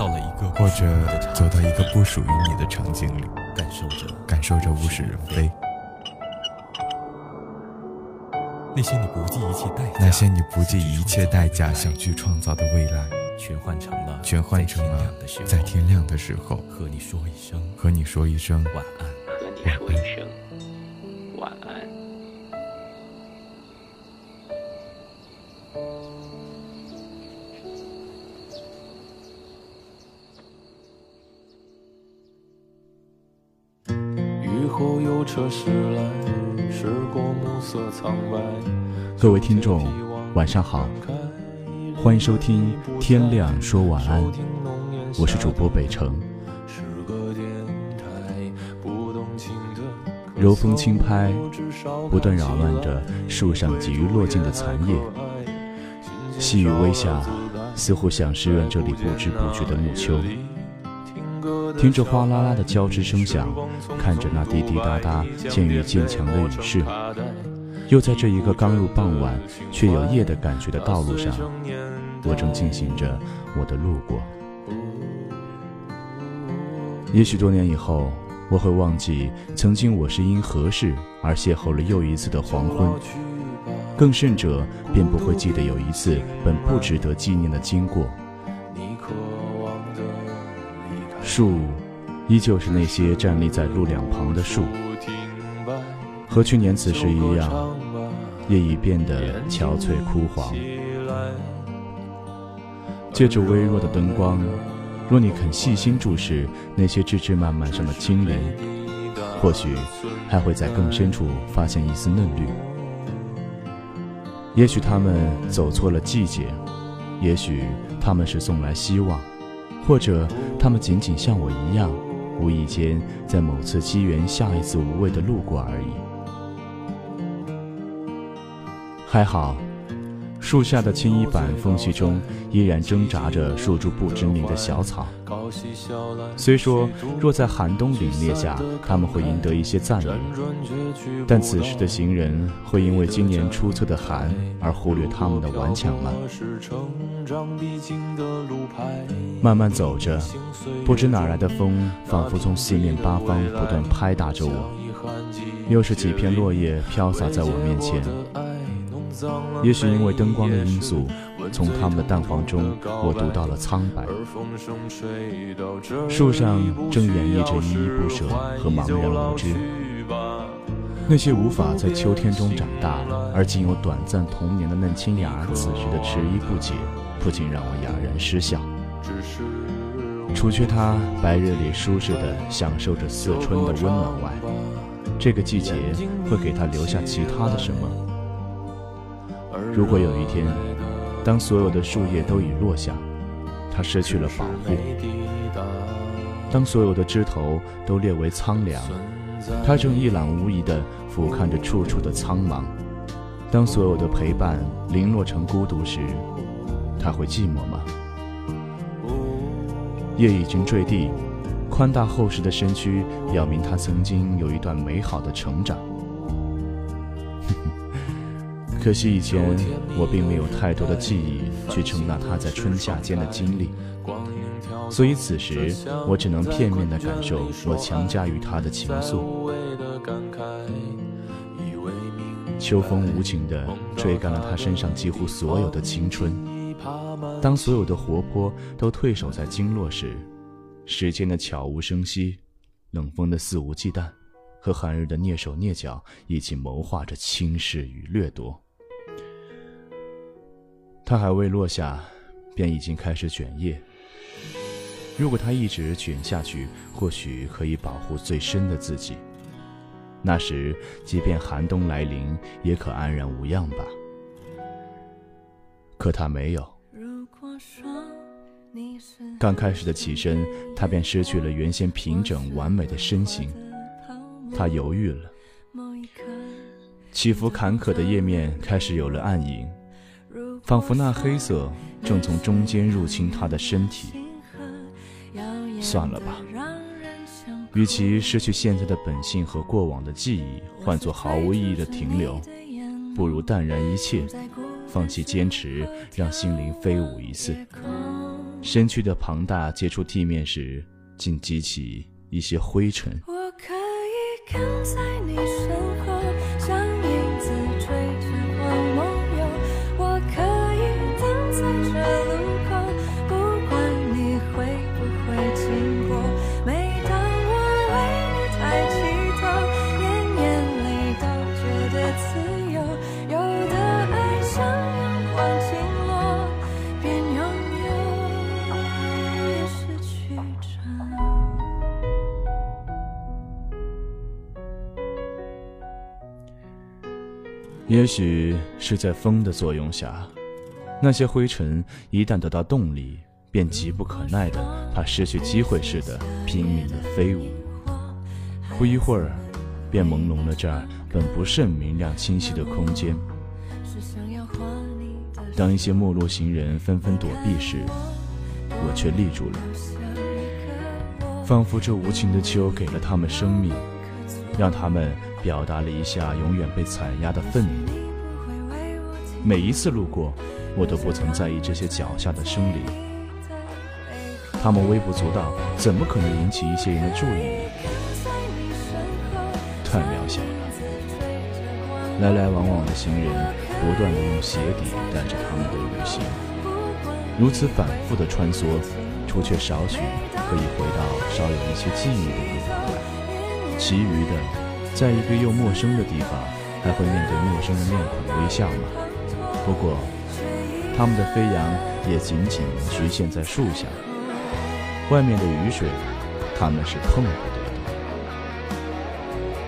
到了一个或者走到一个不属于你你的场景里，感受着感受着物是人非，那些你不计一切代价，那些你不计一切代价想去创造的未来，全换成了全换成了在在天亮的时候和你说一声和你说一声晚安。和你说一声晚安。后有车驶来，驶过暮色苍白。各位听众晚上好欢迎收听天亮说晚安我是主播北城。是个电台，不动情的柔风轻拍，不断扰乱着树上几于落尽的残叶。细雨微下，似乎想湿润这里不知不觉的暮秋。听着哗啦啦的交织声响，看着那滴滴答答渐愈渐强的雨势，又在这一个刚入傍晚却有夜的感觉的道路上，我正进行着我的路过。也许多年以后，我会忘记曾经我是因何事而邂逅了又一次的黄昏，更甚者，便不会记得有一次本不值得纪念的经过。你可树，依旧是那些站立在路两旁的树，和去年此时一样，也已变得憔悴枯黄。借着微弱的灯光，若你肯细心注视那些枝枝蔓蔓上的青莲，或许还会在更深处发现一丝嫩绿。也许他们走错了季节，也许他们是送来希望，或者他们仅仅像我一样，无意间在某次机缘下一次无谓的路过而已。还好，树下的青衣板缝隙中依然挣扎着数株不知名的小草。虽说若在寒冬凛冽下，他们会赢得一些赞美，但此时的行人会因为今年初测的寒而忽略他们的顽强吗？慢慢走着，不知哪来的风，仿佛从四面八方不断拍打着我。又是几片落叶飘洒在我面前，也许因为灯光的因素，从它们的淡黄中，我读到了苍白。树上正演绎着依依不舍和茫然无知。那些无法在秋天中长大，而仅有短暂童年的嫩青芽，此时的迟疑不解，不禁让我哑然失笑。除却他白日里舒适的享受着似春的温暖外，这个季节会给他留下其他的什么？如果有一天，当所有的树叶都已落下，它失去了保护；当所有的枝头都列为苍凉，它正一览无遗地俯瞰着处处的苍茫；当所有的陪伴零落成孤独时，它会寂寞吗？叶已经坠地，宽大厚实的身躯表明它曾经有一段美好的成长。可惜以前我并没有太多的记忆去承纳他在春夏间的经历，所以此时我只能片面地感受我强加于他的情愫。秋风无情地吹干了他身上几乎所有的青春。当所有的活泼都退守在经络时，时间的悄无声息，冷风的肆无忌惮，和寒日的蹑手蹑脚一起谋划着轻视与掠夺。它还未落下，便已经开始卷叶。如果它一直卷下去，或许可以保护最深的自己。那时，即便寒冬来临，也可安然无恙吧。可它没有。刚开始的起身，他便失去了原先平整完美的身形。他犹豫了，起伏坎坷的页面开始有了暗影，仿佛那黑色正从中间入侵他的身体。算了吧，与其失去现在的本性和过往的记忆，换作毫无意义的停留，不如淡然一切，放弃坚持，让心灵飞舞一次。身躯的庞大接触地面时，竟激起一些灰尘。我可以跟在你身后，也许是在风的作用下，那些灰尘一旦得到动力，便急不可耐的怕失去机会似的拼命的飞舞。不一会儿，便朦胧了这儿本不甚明亮清晰的空间。当一些陌路行人纷纷躲避时，我却立住了，仿佛这无情的秋给了他们生命，让他们表达了一下永远被踩压的愤怒。每一次路过，我都不曾在意这些脚下的生灵，他们微不足道，怎么可能引起一些人的注意呢？太渺小了。来来往往的行人不断的用鞋底带着他们的旅行，如此反复的穿梭，除却少许可以回到稍有一些记忆的地方外，其余的，在一个又陌生的地方，还会面对陌生的面孔微笑吗？不过，他们的飞扬也仅仅局限在树下，外面的雨水，他们是碰不得的。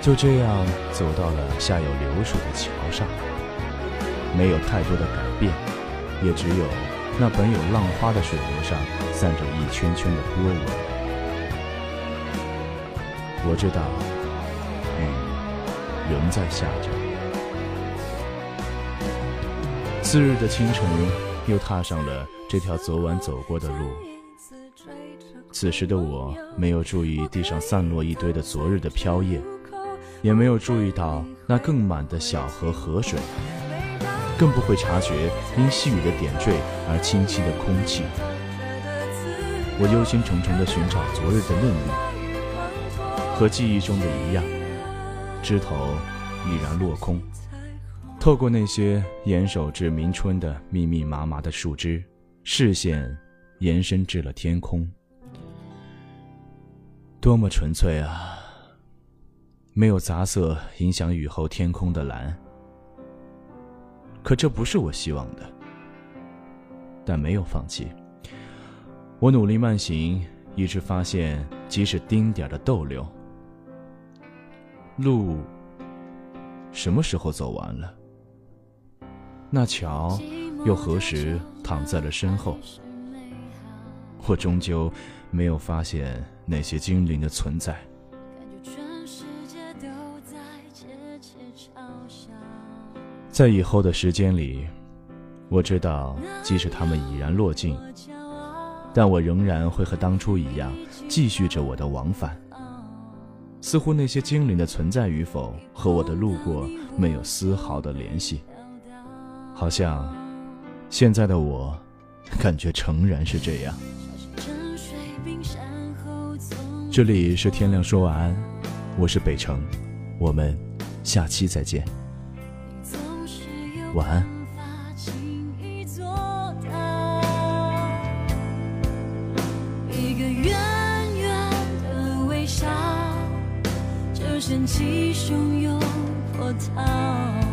就这样走到了下有流水的桥上，没有太多的改变，也只有那本有浪花的水流上散着一圈圈的波纹。我知道，仍在下着。次日的清晨，又踏上了这条昨晚走过的路。此时的我没有注意地上散落一堆的昨日的飘叶，也没有注意到那更满的小河河水，更不会察觉因细雨的点缀而清晰的空气。我忧心忡忡地寻找昨日的嫩绿，和记忆中的一样，枝头已然落空。透过那些延守至明春的密密麻麻的树枝，视线延伸至了天空。多么纯粹啊！没有杂色影响雨后天空的蓝。可这不是我希望的。但没有放弃。我努力慢行，一直发现即使丁点的逗留。路什么时候走完了？那桥又何时躺在了身后？我终究没有发现那些精灵的存在。在以后的时间里，我知道，即使他们已然落尽，但我仍然会和当初一样，继续着我的往返。似乎那些精灵的存在与否和我的路过没有丝毫的联系，好像现在的我，感觉诚然是这样。这里是天亮说晚安，我是北城，我们下期再见，晚安。掀起汹涌波涛。